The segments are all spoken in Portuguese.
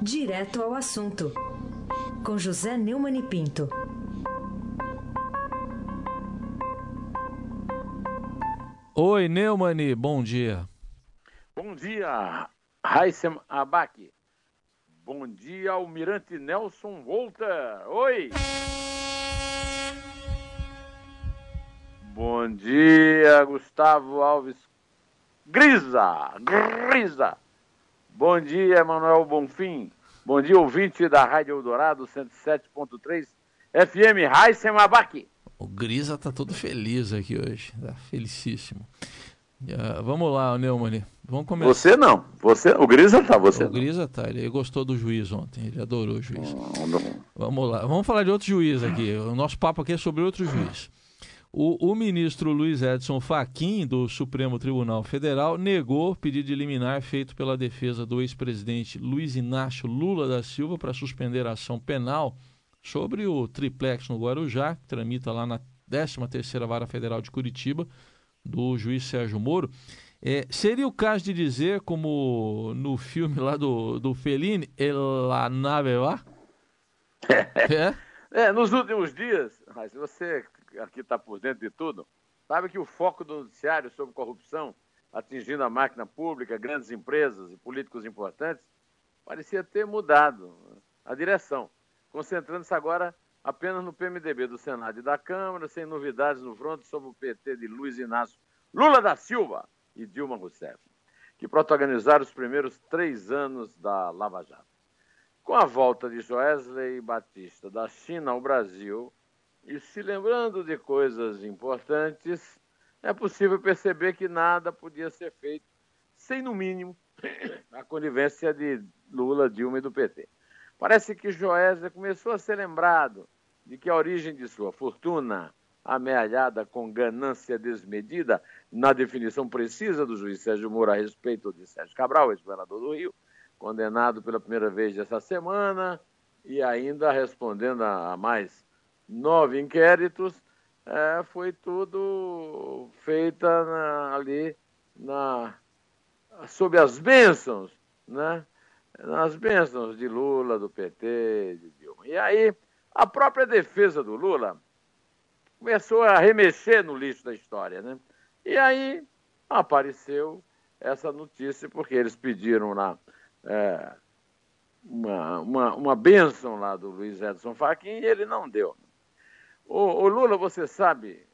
Direto ao assunto, com José Neumann e Pinto. Oi, Neumani, bom dia. Bom dia, Raíssem Abac. Bom dia, Almirante Nelson Volta. Oi! Bom dia, Gustavo Alves Grisa. Grisa. Bom dia, Emanuel Bonfim. Bom dia, ouvinte da Rádio Eldorado 107.3 FM Raíssem Abac. O Grisa tá todo feliz aqui hoje, tá felicíssimo. Uh, vamos lá, Neumann. Vamos começar. Você não. Você, o Grisa tá, você. O Grisa tá, ele gostou do juiz ontem, ele adorou o juiz. Não, não. Vamos lá, vamos falar de outro juiz aqui. O nosso papo aqui é sobre outro juiz. O, o, ministro Luiz Edson Fachin, do Supremo Tribunal Federal, negou pedido de liminar feito pela defesa do ex-presidente Luiz Inácio Lula da Silva para suspender a ação penal sobre o triplex no Guarujá, que tramita lá na 13ª Vara Federal de Curitiba, do juiz Sérgio Moro. É, seria o caso de dizer, como no filme lá do, do Fellini, La Nave? É? é? nos últimos dias, mas você aqui está por dentro de tudo, sabe que o foco do noticiário sobre corrupção atingindo a máquina pública, grandes empresas e políticos importantes, parecia ter mudado a direção, concentrando-se agora apenas no PMDB do Senado e da Câmara, sem novidades no fronte sobre o PT de Luiz Inácio Lula da Silva e Dilma Rousseff, que protagonizaram os primeiros três anos da Lava Jato. Com a volta de Joesley Batista da China ao Brasil e se lembrando de coisas importantes, é possível perceber que nada podia ser feito sem, no mínimo, a conivência de Lula, Dilma e do PT. Parece que Joesley começou a ser lembrado de que a origem de sua fortuna, amealhada com ganância desmedida, na definição precisa do juiz Sérgio Moro a respeito de Sérgio Cabral, ex-governador do Rio, condenado pela primeira vez essa semana e ainda respondendo a mais nove inquéritos, é, foi tudo feita na, ali na, sob as bênçãos, né? nas bênçãos de Lula, do PT, de Dilma. E aí a própria defesa do Lula começou a remexer no lixo da história, né? E aí apareceu essa notícia, porque eles pediram lá é, uma, uma, uma bênção lá do Luiz Edson Fachin e ele não deu. O, o Lula, você sabe,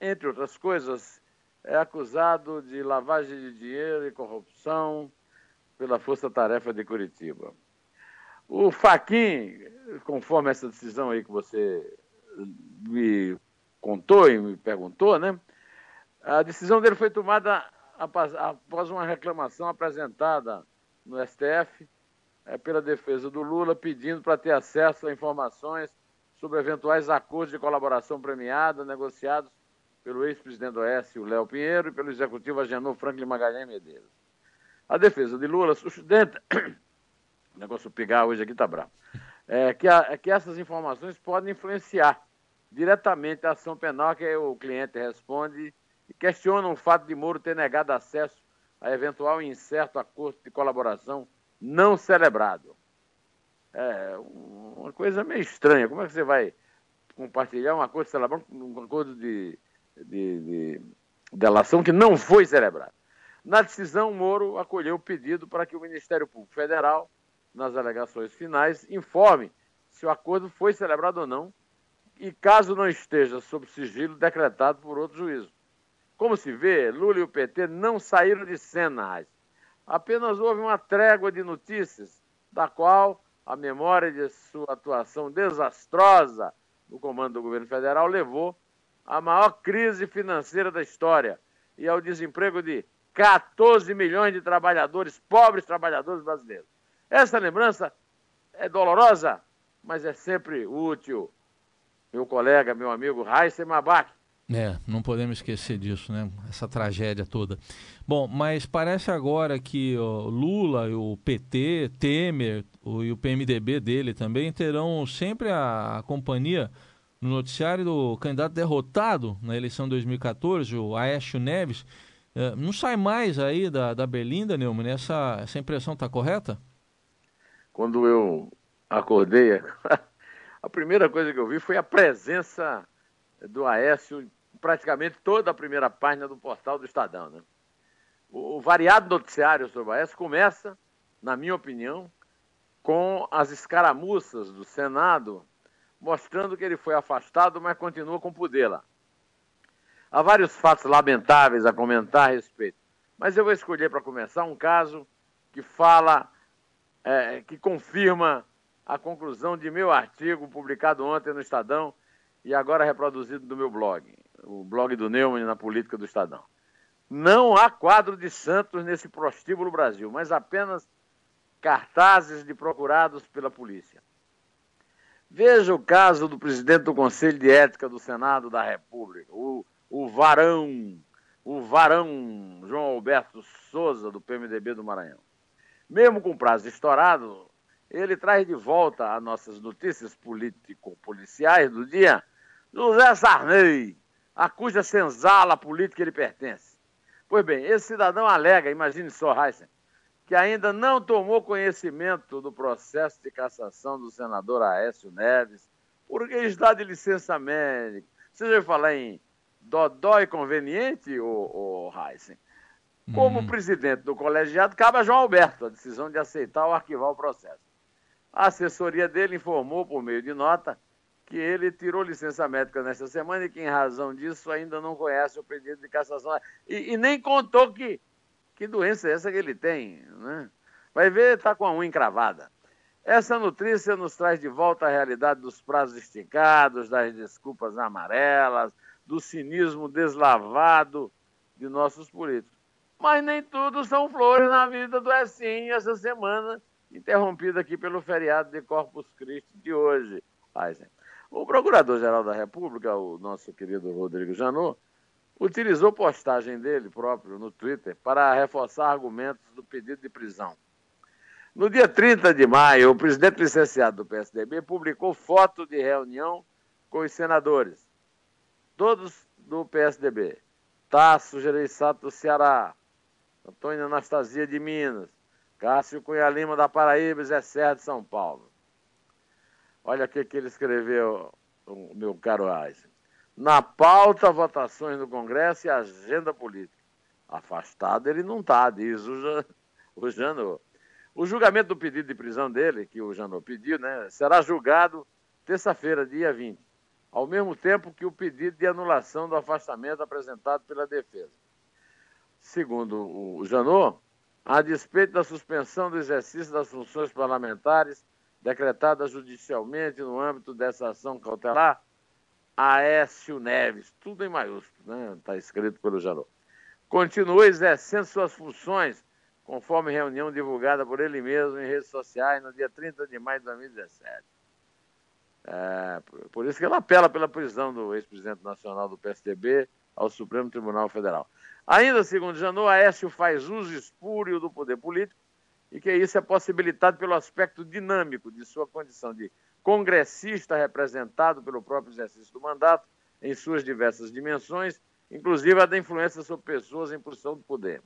entre outras coisas, é acusado de lavagem de dinheiro e corrupção pela Força Tarefa de Curitiba. O Faquin, conforme essa decisão aí que você me contou e me perguntou, né? A decisão dele foi tomada após uma reclamação apresentada no STF é, pela defesa do Lula, pedindo para ter acesso a informações sobre eventuais acordos de colaboração premiada negociados pelo ex-presidente do Oeste, o Léo Pinheiro, e pelo executivo Agenor Franklin Magalhães Medeiros. A defesa de Lula sustenta o negócio pegar hoje aqui tá bravo. É que, a, é que essas informações podem influenciar diretamente a ação penal que o cliente responde e questiona o fato de Moro ter negado acesso a eventual incerto acordo de colaboração não celebrado. É uma coisa meio estranha. Como é que você vai compartilhar um acordo de celebração, um acordo de, de, de delação que não foi celebrado? Na decisão, Moro acolheu o pedido para que o Ministério Público Federal nas alegações finais, informe se o acordo foi celebrado ou não e, caso não esteja sob sigilo, decretado por outro juízo. Como se vê, Lula e o PT não saíram de cena. Apenas houve uma trégua de notícias, da qual a memória de sua atuação desastrosa no comando do governo federal levou à maior crise financeira da história e ao desemprego de 14 milhões de trabalhadores, pobres trabalhadores brasileiros. Essa lembrança é dolorosa, mas é sempre útil. Meu colega, meu amigo Raíssa Mabak. É, não podemos esquecer disso, né? Essa tragédia toda. Bom, mas parece agora que o Lula, o PT, Temer o, e o PMDB dele também terão sempre a, a companhia no noticiário do candidato derrotado na eleição de 2014, o Aécio Neves. É, não sai mais aí da, da Berlinda, Neumann? Essa, essa impressão está correta? quando eu acordei, a primeira coisa que eu vi foi a presença do Aécio praticamente toda a primeira página do portal do Estadão. Né? O, o variado noticiário sobre o Aécio começa, na minha opinião, com as escaramuças do Senado mostrando que ele foi afastado, mas continua com poder lá. Há vários fatos lamentáveis a comentar a respeito, mas eu vou escolher para começar um caso que fala, é, que confirma a conclusão de meu artigo publicado ontem no Estadão e agora reproduzido no meu blog, o blog do Neumann na política do Estadão. Não há quadro de Santos nesse prostíbulo Brasil, mas apenas cartazes de procurados pela polícia. Veja o caso do presidente do Conselho de Ética do Senado da República, o, o varão, o varão João Alberto Souza, do PMDB do Maranhão. Mesmo com prazo estourado, ele traz de volta as nossas notícias político-policiais do dia José Sarney, a cuja senzala política ele pertence. Pois bem, esse cidadão alega, imagine só, Heisen, que ainda não tomou conhecimento do processo de cassação do senador Aécio Neves, porque está de licença médica. Você já falar em dodói conveniente, o, o Heisen? Como hum. presidente do colegiado, cabe a João Alberto a decisão de aceitar ou arquivar o processo. A assessoria dele informou, por meio de nota, que ele tirou licença médica nesta semana e que, em razão disso, ainda não conhece o pedido de cassação. E, e nem contou que que doença é essa que ele tem? Né? Vai ver, está com a unha encravada. Essa notícia nos traz de volta a realidade dos prazos esticados, das desculpas amarelas, do cinismo deslavado de nossos políticos. Mas nem tudo são flores na vida do Essinho essa semana, interrompida aqui pelo feriado de Corpus Christi de hoje. O Procurador-Geral da República, o nosso querido Rodrigo Janot, utilizou postagem dele próprio no Twitter para reforçar argumentos do pedido de prisão. No dia 30 de maio, o presidente licenciado do PSDB publicou foto de reunião com os senadores, todos do PSDB. Tasso Gereissato do Ceará, Antônio Anastasia de Minas, Cássio Cunha Lima da Paraíba Zé Serra de São Paulo. Olha o que, ele escreveu, o meu caro Eisen. Na pauta, votações no Congresso e agenda política. Afastado ele não está, diz o, o Janot. O julgamento do pedido de prisão dele, que o Janot pediu, né, será julgado terça-feira, dia 20, ao mesmo tempo que o pedido de anulação do afastamento apresentado pela defesa. Segundo o Janot, a despeito da suspensão do exercício das funções parlamentares decretada judicialmente no âmbito dessa ação cautelar, Aécio Neves, tudo em maiúsculo, né? Está escrito pelo Janot. Continua exercendo suas funções, conforme reunião divulgada por ele mesmo em redes sociais no dia 30 de maio de 2017. É, por isso que ele apela pela prisão do ex-presidente nacional do PSDB ao Supremo Tribunal Federal. Ainda segundo Janot, Aécio faz uso espúrio do poder político e que isso é possibilitado pelo aspecto dinâmico de sua condição de congressista representado pelo próprio exercício do mandato em suas diversas dimensões, inclusive a da influência sobre pessoas em posição de poder.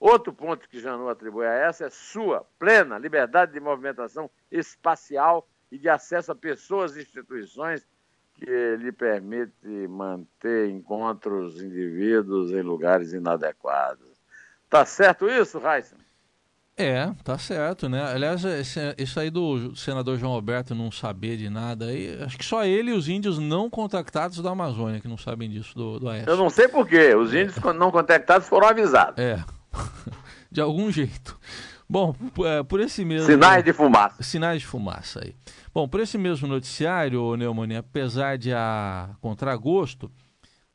Outro ponto que Janot atribui a essa é sua plena liberdade de movimentação espacial e de acesso a pessoas e instituições que lhe permite manter encontros indivíduos em lugares inadequados. Tá certo isso, Raíssa? É, tá certo, né? Aliás, esse, isso aí do senador João Alberto não saber de nada aí, acho que só ele e os índios não contactados da Amazônia que não sabem disso do, do Aécio. Eu não sei porquê, os índios não contactados foram avisados. É, de algum jeito. Bom, é, por esse mesmo. Sinais de fumaça. Sinais de fumaça aí. Bom, por esse mesmo noticiário, Neumani, apesar de a contragosto,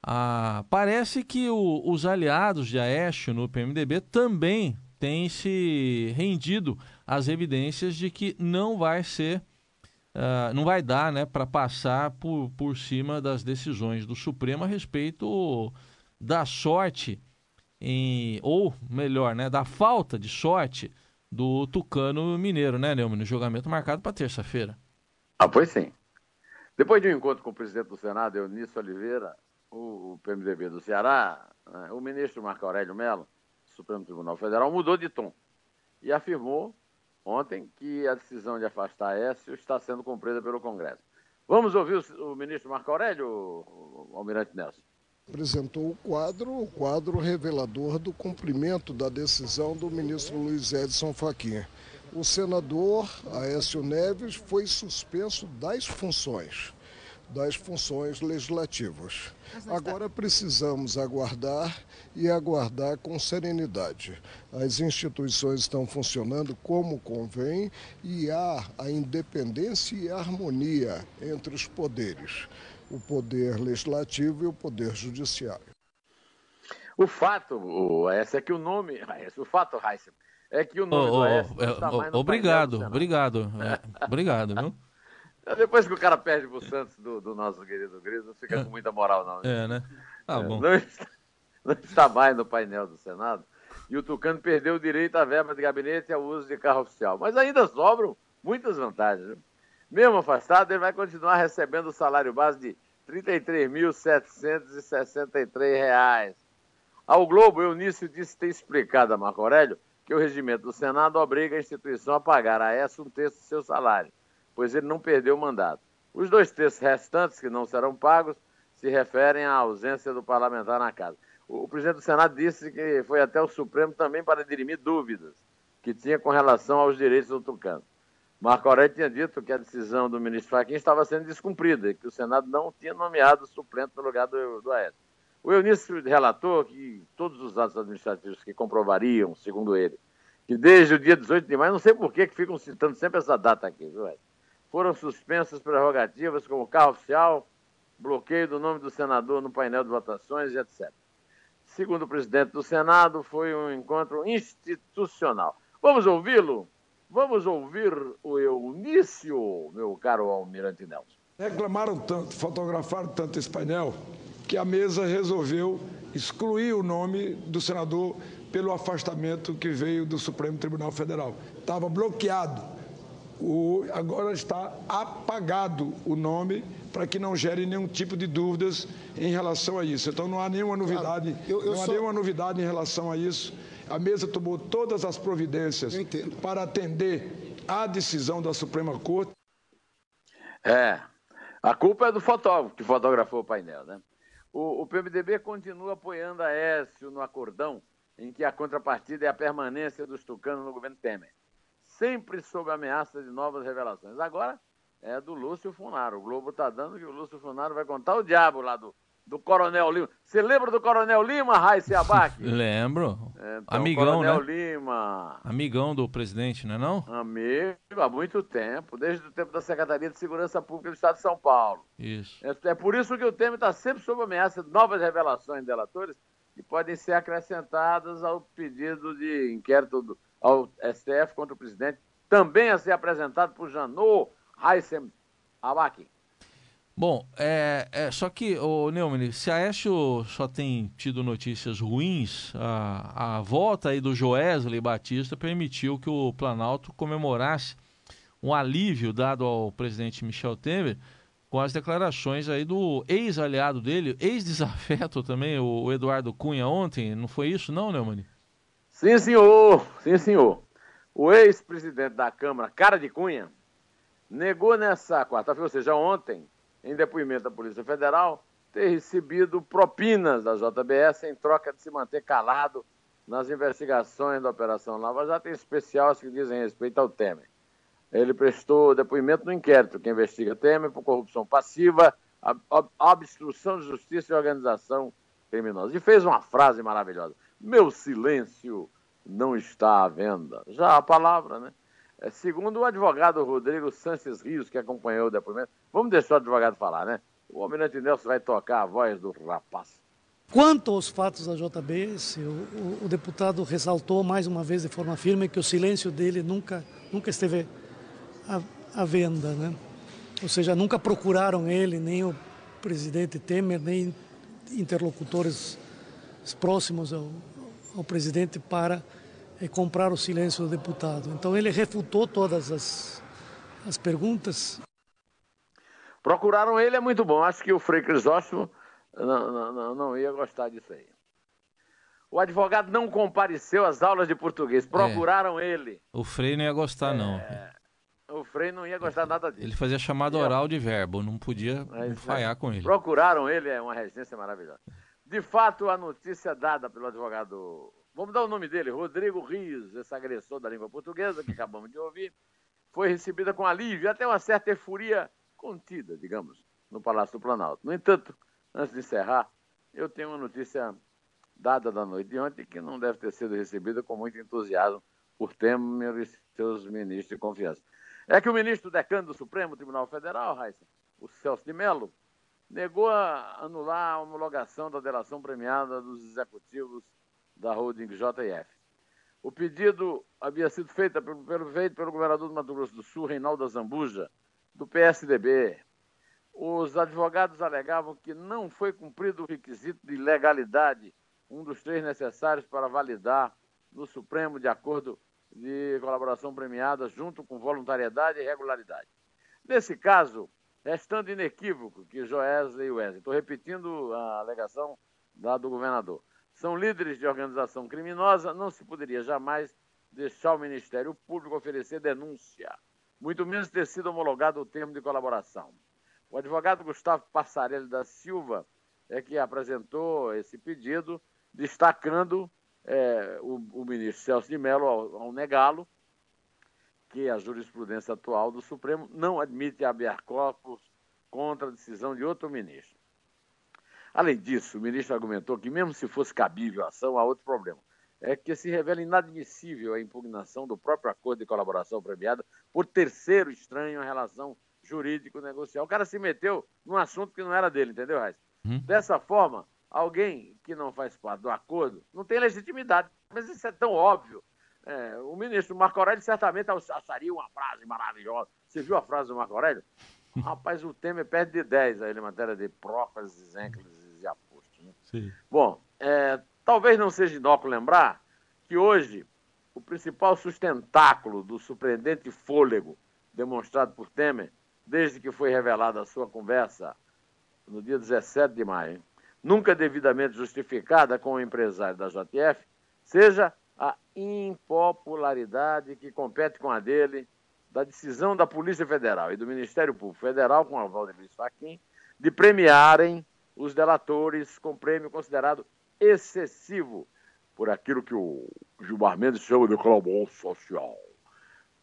a, parece que o, os aliados de Aécio no PMDB também tem se rendido às evidências de que não vai ser, uh, não vai dar né, para passar por, por cima das decisões do Supremo a respeito da sorte, em, ou melhor, né, da falta de sorte do Tucano Mineiro, né, Neumann? Julgamento marcado para terça-feira. Ah, pois sim. Depois de um encontro com o presidente do Senado, Eunício Oliveira, o, o PMDB do Ceará, né, o ministro Marco Aurélio Mello, Supremo Tribunal Federal mudou de tom e afirmou ontem que a decisão de afastar Écio está sendo cumprida pelo Congresso. Vamos ouvir o, ministro Marco Aurélio, o Almirante Nelson apresentou o quadro, o quadro revelador do cumprimento da decisão do ministro Luiz Edson Fachin. O senador Aécio Neves foi suspenso das funções, das funções legislativas. Agora precisamos aguardar e aguardar com serenidade. As instituições estão funcionando como convém e há a independência e a harmonia entre os poderes o poder legislativo e o poder judiciário. O fato, o, esse é que o nome, o fato, Heisen, é que o nome oh, do Aécio oh, mais no Obrigado, obrigado, é, obrigado, viu? Depois que o cara perde pro Santos do, do nosso querido Gris, não fica com muita moral, não. É, né? Ah, bom. Não está, não está mais no painel do Senado. E o Tucano perdeu o direito à verba de gabinete e ao uso de carro oficial. Mas ainda sobram muitas vantagens. Viu? Mesmo afastado, ele vai continuar recebendo o salário base de R$ 33.763. Ao Globo, Eunício disse ter explicado a Marco Aurélio que o regimento do Senado obriga a instituição a pagar a essa um terço do seu salário, pois ele não perdeu o mandato. Os dois terços restantes, que não serão pagos, se referem à ausência do parlamentar na casa. O, presidente do Senado disse que foi até o Supremo também para dirimir dúvidas que tinha com relação aos direitos do Tucano. Marco Aurélio tinha dito que a decisão do ministro Fachin estava sendo descumprida e que o Senado não tinha nomeado o suplente no lugar do, do Aécio. O Eunício relatou que todos os atos administrativos que comprovariam, segundo ele, que desde o dia 18 de maio, não sei por que, que ficam citando sempre essa data aqui, viu, foram suspensas prerrogativas como carro oficial, bloqueio do nome do senador no painel de votações etc. Segundo o presidente do Senado, foi um encontro institucional. Vamos ouvi-lo? Vamos ouvir o Eunício, meu caro Almirante Nelson. Reclamaram tanto, fotografaram tanto esse painel, que a mesa resolveu excluir o nome do senador pelo afastamento que veio do Supremo Tribunal Federal. Estava bloqueado. O, agora está apagado o nome para que não gere nenhum tipo de dúvidas em relação a isso. Então não há nenhuma novidade, claro, eu, eu não há nenhuma novidade em relação a isso. A mesa tomou todas as providências para atender à decisão da Suprema Corte. É, a culpa é do fotógrafo que fotografou o painel, né? O, o PMDB continua apoiando a Écio no acordão em que a contrapartida é a permanência dos tucanos no governo Temer, sempre sob ameaça de novas revelações. Agora é do Lúcio Funaro. O Globo está dando que o Lúcio Funaro vai contar o diabo lá do, do Coronel Lima. Você lembra do Coronel Lima, Raíssa Abac? Lembro. Então, Amigão, Coronel né? Lima. Amigão do presidente, não é não? Amigo, há muito tempo, desde o tempo da Secretaria de Segurança Pública do Estado de São Paulo. Isso. É, é por isso que o Temer está sempre sob ameaça de novas revelações delatores que podem ser acrescentadas ao pedido de inquérito do, ao STF contra o presidente, também a ser apresentado por Janot Raissem Abac. Bom, é, é, só que, o Neumann, se a Aécio só tem tido notícias ruins, a, a volta aí do Joesley Batista permitiu que o Planalto comemorasse um alívio dado ao presidente Michel Temer com as declarações aí do ex-aliado dele, ex-desafeto também, o, o, Eduardo Cunha ontem, não foi isso não, Neumann? Sim, senhor, sim, senhor. O ex-presidente da Câmara, Cara de Cunha, negou nessa quarta-feira, ou seja, ontem, em depoimento da Polícia Federal, ter recebido propinas da JBS em troca de se manter calado nas investigações da Operação Lava Jato, em especial as que dizem respeito ao Temer. Ele prestou depoimento no inquérito que investiga Temer por corrupção passiva, obstrução de justiça e organização criminosa. E fez uma frase maravilhosa: Meu silêncio não está à venda. Já a palavra, né? É, segundo o advogado Rodrigo Sanches Rios, que acompanhou o depoimento, vamos deixar o advogado falar, né? O Almirante Nelson vai tocar a voz do rapaz. Quanto aos fatos da JBS, o, o, o, deputado ressaltou mais uma vez de forma firme que o silêncio dele nunca, nunca esteve à, à venda, né? Ou seja, nunca procuraram ele, nem o presidente Temer, nem interlocutores próximos ao, ao presidente para é comprar o silêncio do deputado. Então ele refutou todas as, as perguntas. Procuraram ele é muito bom. Acho que o Frei Crisóstomo não, não, não ia gostar disso aí. O advogado não compareceu às aulas de português, é. procuraram é. ele. O Frei não ia gostar, é... não. O Frei não ia gostar nada disso. Ele fazia chamada oral de verbo, não podia é, falhar com ele. Procuraram ele, é uma residência maravilhosa. De fato, a notícia dada pelo advogado, vamos dar o nome dele, Rodrigo Rios, esse agressor da língua portuguesa, que acabamos de ouvir, foi recebida com alívio, até uma certa euforia contida, digamos, no Palácio do Planalto. No entanto, antes de encerrar, eu tenho uma notícia dada da noite de ontem que não deve ter sido recebida com muito entusiasmo por Temer e seus ministros de confiança. É que o ministro decano do Supremo Tribunal Federal, Raíssa, o Celso de Mello, negou a anular a homologação da delação premiada dos executivos da holding JF. O pedido havia sido feito pelo, feito pelo governador do Mato Grosso do Sul, Reinaldo Zambuja, do PSDB. Os advogados alegavam que não foi cumprido o requisito de legalidade, um dos três necessários para validar no Supremo de acordo de colaboração premiada junto com voluntariedade e regularidade. Nesse caso, restando inequívoco que Joesley e Wesley, estou repetindo a alegação da do governador, são líderes de organização criminosa, não se poderia jamais deixar o Ministério Público oferecer denúncia, muito menos ter sido homologado o termo de colaboração. O advogado Gustavo Passarelli da Silva é que apresentou esse pedido, destacando é, o, o, ministro Celso de Mello, ao, ao negá-lo, que a jurisprudência atual do Supremo não admite habear corpus contra a decisão de outro ministro. Além disso, o ministro argumentou que, mesmo se fosse cabível a ação, há outro problema. É que se revela inadmissível a impugnação do próprio acordo de colaboração premiada por terceiro estranho em relação jurídico-negocial. O cara se meteu num assunto que não era dele, entendeu, Raiz? Hum. Dessa forma, alguém que não faz parte do acordo não tem legitimidade. Mas isso é tão óbvio. É, o ministro Marco Aurélio certamente acharia uma frase maravilhosa. Você viu a frase do Marco Aurélio? Rapaz, o Temer perde de 10 aí em matéria de prófases, encles e apostos. Né? Sim. Bom, é, talvez não seja inócuo lembrar que hoje o principal sustentáculo do surpreendente fôlego demonstrado por Temer, desde que foi revelada a sua conversa no dia 17 de maio, nunca devidamente justificada com o empresário da JF, seja a impopularidade que compete com a dele da decisão da Polícia Federal e do Ministério Público Federal, com a de Luiz Fachin, de premiarem os delatores com prêmio considerado excessivo por aquilo que o Gilmar Mendes chama de clamor social.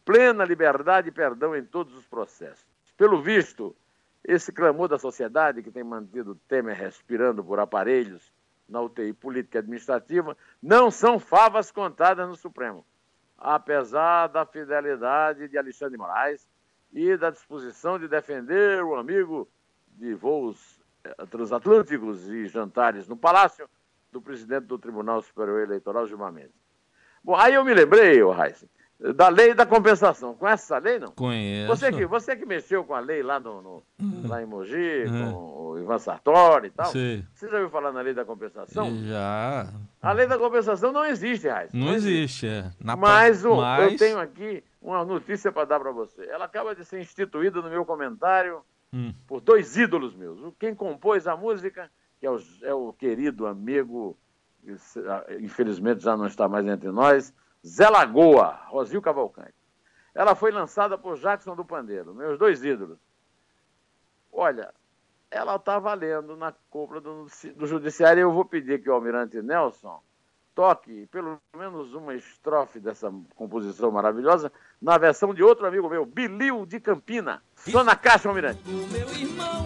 Plena liberdade e perdão em todos os processos. Pelo visto, esse clamor da sociedade que tem mantido Temer respirando por aparelhos na UTI política e administrativa não são favas contadas no Supremo apesar da fidelidade de Alexandre Moraes e da disposição de defender o amigo de voos eh, transatlânticos e jantares no palácio do presidente do Tribunal Superior Eleitoral, Gilmar Mendes. Bom, aí eu me lembrei, ô Heisen, da lei da compensação. Conhece essa lei, não? Conheço. Você que, você que mexeu com a lei lá, no, no hum. lá em Mogi, uhum. com o Ivan Sartori e tal. Sim. Você já ouviu falar na lei da compensação? Já. A lei da compensação não existe, Raiz. Não, não existe, é. Na mas, o, mas eu tenho aqui uma notícia para dar para você. Ela acaba de ser instituída no meu comentário hum. por dois ídolos meus. Quem compôs a música, que é o, é o querido amigo, infelizmente já não está mais entre nós, Zé Lagoa, Rosil Cavalcante. Ela foi lançada por Jackson do Pandeiro, meus dois ídolos. Olha, ela está valendo na cúpula do, do Judiciário. Eu vou pedir que o Almirante Nelson toque pelo menos uma estrofe dessa composição maravilhosa na versão de outro amigo meu, Bilil de Campina. Estou na caixa, Almirante. O meu irmão,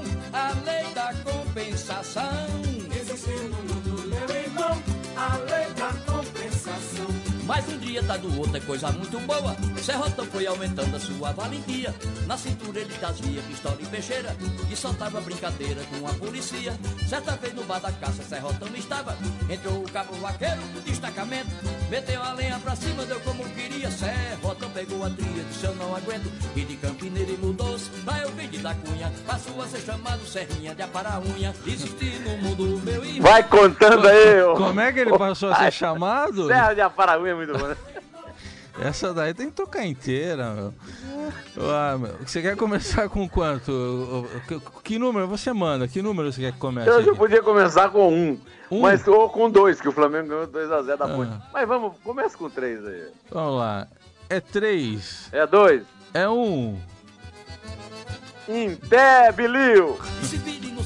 Mas um dia tá do outro é coisa muito boa. Serrotão foi aumentando a sua valentia. Na cintura ele trazia pistola e peixeira e soltava brincadeira com a polícia. Certa vez no bar da caça, Serrotão estava. Entrou o cabo vaqueiro do destacamento. Meteu a lenha pra cima, deu como queria. Serrotão pegou a tria, disse eu não aguento. E de Campineira e mudou-se pra eu pedir da cunha. Passou a ser chamado Serrinha de Aparaunha. Existir no mundo meu irmão. Vai contando aí, ô. Como é que ele passou a ser chamado? Serra de Aparaunha muito bom, né? Essa daí tem que tocar inteira, meu. Ah, meu. Você quer começar com quanto? Que número você manda? Que número você quer que comece? Eu já podia começar com um. um? Mas ou com dois, que o Flamengo ganhou 2x0 da Ponte. Ah. Mas vamos, começa com três aí. Vamos lá. É três. É dois. É um. Em pé, Bilil!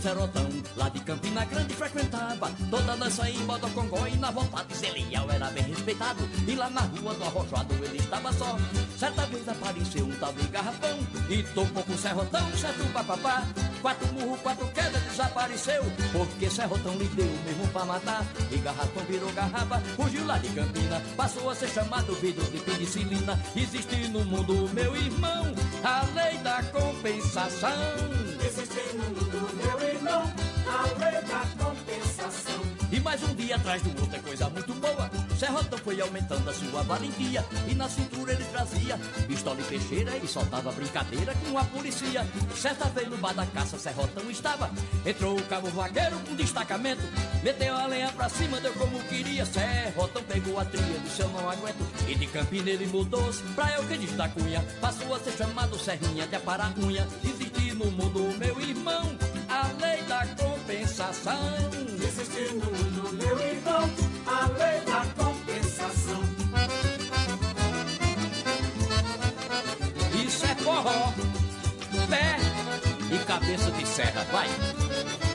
serotão Lá de Campina Grande frequentava Toda dança em Bodocongó E na vontade Zelial era bem respeitado E lá na rua do Arrojado ele estava só. Certa vez apareceu um tal de garrafão E tocou com o serrotão, certo papapá. Quatro murros, quatro quedas, desapareceu Porque serrotão lhe deu mesmo pra matar. E garrafão virou garrafa, fugiu lá de Campina. Passou a ser chamado vidro de penicilina. Existe no mundo, meu irmão A lei da compensação. Existe no mundo, meu irmão a lei da compensação. E mais um dia atrás do outro é coisa muito boa. Serrotão foi aumentando a sua valentia E na cintura ele trazia pistola e peixeira E soltava brincadeira com a polícia. Certa vez no bar da caça Serrotão estava Entrou o cabo vaqueiro com destacamento Meteu a lenha pra cima, deu como queria. Serrotão pegou a tria, disse eu não aguento E de Campina ele mudou-se pra Euclides da Cunha. Passou a ser chamado Serrinha de aparar unha Existe no mundo, meu irmão A lei da compensação cabeça de serra, vai.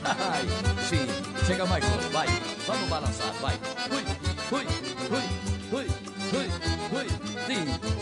Ai, sim, chega mais longe, vai. No balançar, vai. Fui, fui, fui, fui, fui, fui, sim.